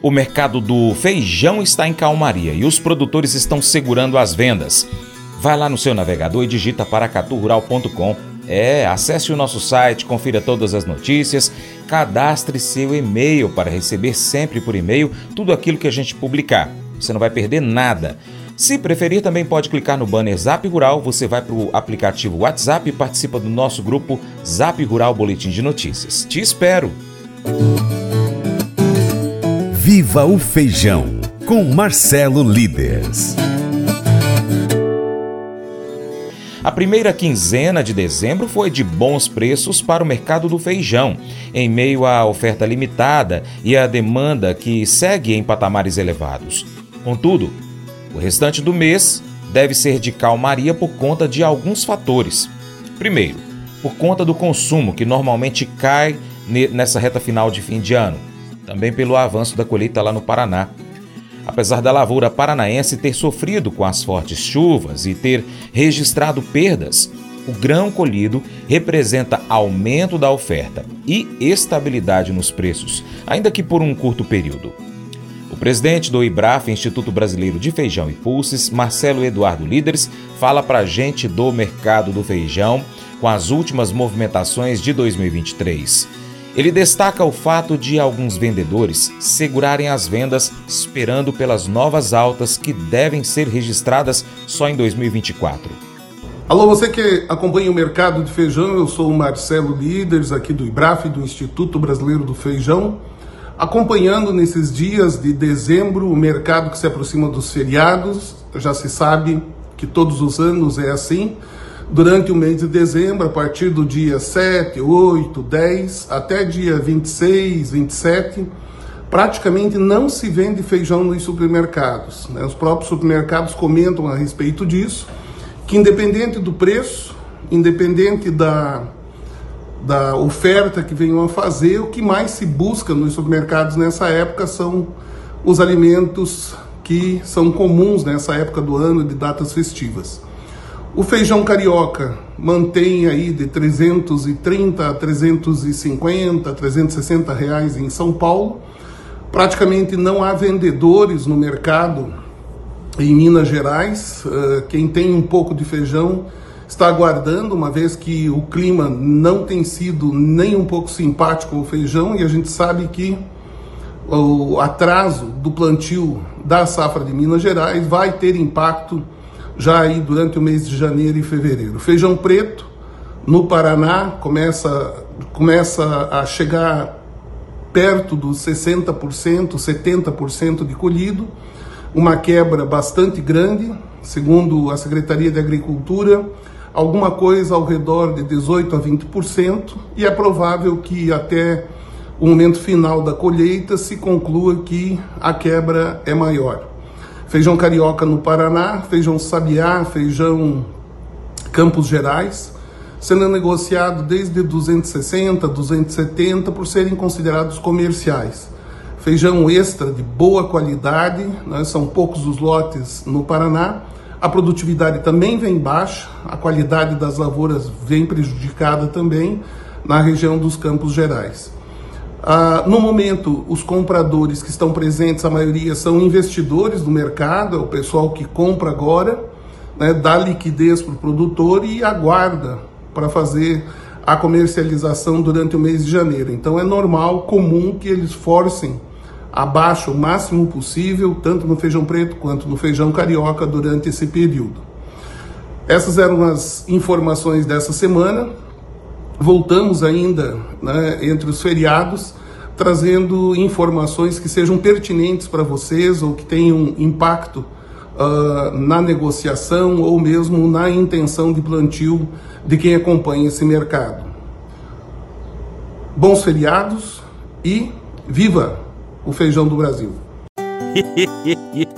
O mercado do feijão está em calmaria e os produtores estão segurando as vendas. Vai lá no seu navegador e digita paracaturural.com. É, acesse o nosso site, confira todas as notícias, cadastre seu e-mail para receber sempre por e-mail tudo aquilo que a gente publicar. Você não vai perder nada. Se preferir, também pode clicar no banner Zap Rural, você vai para o aplicativo WhatsApp e participa do nosso grupo Zap Rural Boletim de Notícias. Te espero! Viva o Feijão, com Marcelo Líderes. A primeira quinzena de dezembro foi de bons preços para o mercado do feijão, em meio à oferta limitada e à demanda que segue em patamares elevados. Contudo, o restante do mês deve ser de calmaria por conta de alguns fatores. Primeiro, por conta do consumo, que normalmente cai nessa reta final de fim de ano também pelo avanço da colheita lá no Paraná. Apesar da lavoura paranaense ter sofrido com as fortes chuvas e ter registrado perdas, o grão colhido representa aumento da oferta e estabilidade nos preços, ainda que por um curto período. O presidente do IBRAF, Instituto Brasileiro de Feijão e Pulses, Marcelo Eduardo Líderes, fala para a gente do mercado do feijão com as últimas movimentações de 2023. Ele destaca o fato de alguns vendedores segurarem as vendas esperando pelas novas altas que devem ser registradas só em 2024. Alô, você que acompanha o mercado de feijão, eu sou o Marcelo Líderes, aqui do IBRAF, do Instituto Brasileiro do Feijão, acompanhando nesses dias de dezembro o mercado que se aproxima dos feriados. Já se sabe que todos os anos é assim durante o mês de dezembro, a partir do dia 7, 8, 10 até dia 26, 27, praticamente não se vende feijão nos supermercados. Né? Os próprios supermercados comentam a respeito disso, que independente do preço, independente da, da oferta que venham a fazer, o que mais se busca nos supermercados nessa época são os alimentos que são comuns nessa época do ano de datas festivas. O feijão carioca mantém aí de 330 a 350, 360 reais em São Paulo. Praticamente não há vendedores no mercado em Minas Gerais. Eh, quem tem um pouco de feijão está aguardando, uma vez que o clima não tem sido nem um pouco simpático com o feijão e a gente sabe que o atraso do plantio da safra de Minas Gerais vai ter impacto já aí durante o mês de janeiro e fevereiro. Feijão preto no Paraná começa, começa a chegar perto dos 60%, 70% de colhido, uma quebra bastante grande, segundo a Secretaria de Agricultura, alguma coisa ao redor de 18 a 20%, e é provável que até o momento final da colheita se conclua que a quebra é maior feijão carioca no Paraná, feijão sabiá, feijão Campos Gerais, sendo negociado desde 260, 270 por serem considerados comerciais. Feijão extra de boa qualidade, né, são poucos os lotes no Paraná. A produtividade também vem baixa, a qualidade das lavouras vem prejudicada também na região dos Campos Gerais. Ah, no momento, os compradores que estão presentes, a maioria são investidores do mercado, é o pessoal que compra agora, né, dá liquidez para o produtor e aguarda para fazer a comercialização durante o mês de janeiro. Então é normal, comum que eles forcem abaixo o máximo possível, tanto no feijão preto quanto no feijão carioca durante esse período. Essas eram as informações dessa semana voltamos ainda né, entre os feriados, trazendo informações que sejam pertinentes para vocês ou que tenham impacto uh, na negociação ou mesmo na intenção de plantio de quem acompanha esse mercado. Bons feriados e viva o feijão do Brasil!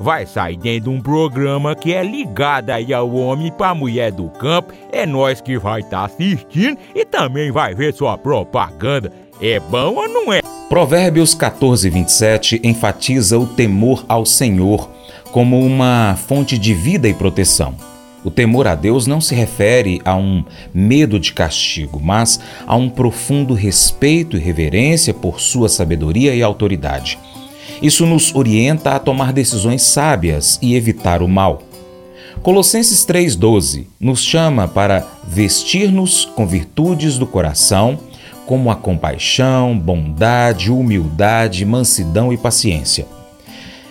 vai sair dentro de um programa que é ligado aí ao homem para a mulher do campo. É nós que vai estar tá assistindo e também vai ver sua propaganda. É bom ou não é? Provérbios 14, 27 enfatiza o temor ao Senhor como uma fonte de vida e proteção. O temor a Deus não se refere a um medo de castigo, mas a um profundo respeito e reverência por sua sabedoria e autoridade. Isso nos orienta a tomar decisões sábias e evitar o mal. Colossenses 3,12 nos chama para vestir-nos com virtudes do coração, como a compaixão, bondade, humildade, mansidão e paciência.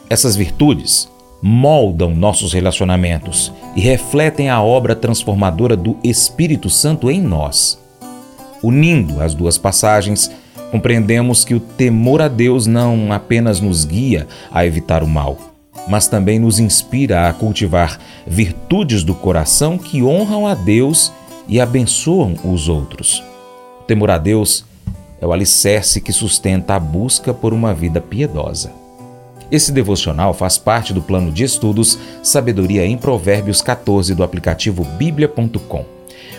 Essas virtudes moldam nossos relacionamentos e refletem a obra transformadora do Espírito Santo em nós. Unindo as duas passagens, compreendemos que o temor a Deus não apenas nos guia a evitar o mal, mas também nos inspira a cultivar virtudes do coração que honram a Deus e abençoam os outros. O temor a Deus é o alicerce que sustenta a busca por uma vida piedosa. Esse devocional faz parte do plano de estudos Sabedoria em Provérbios 14 do aplicativo bíblia.com.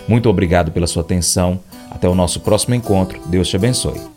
Muito obrigado pela sua atenção. Até o nosso próximo encontro. Deus te abençoe.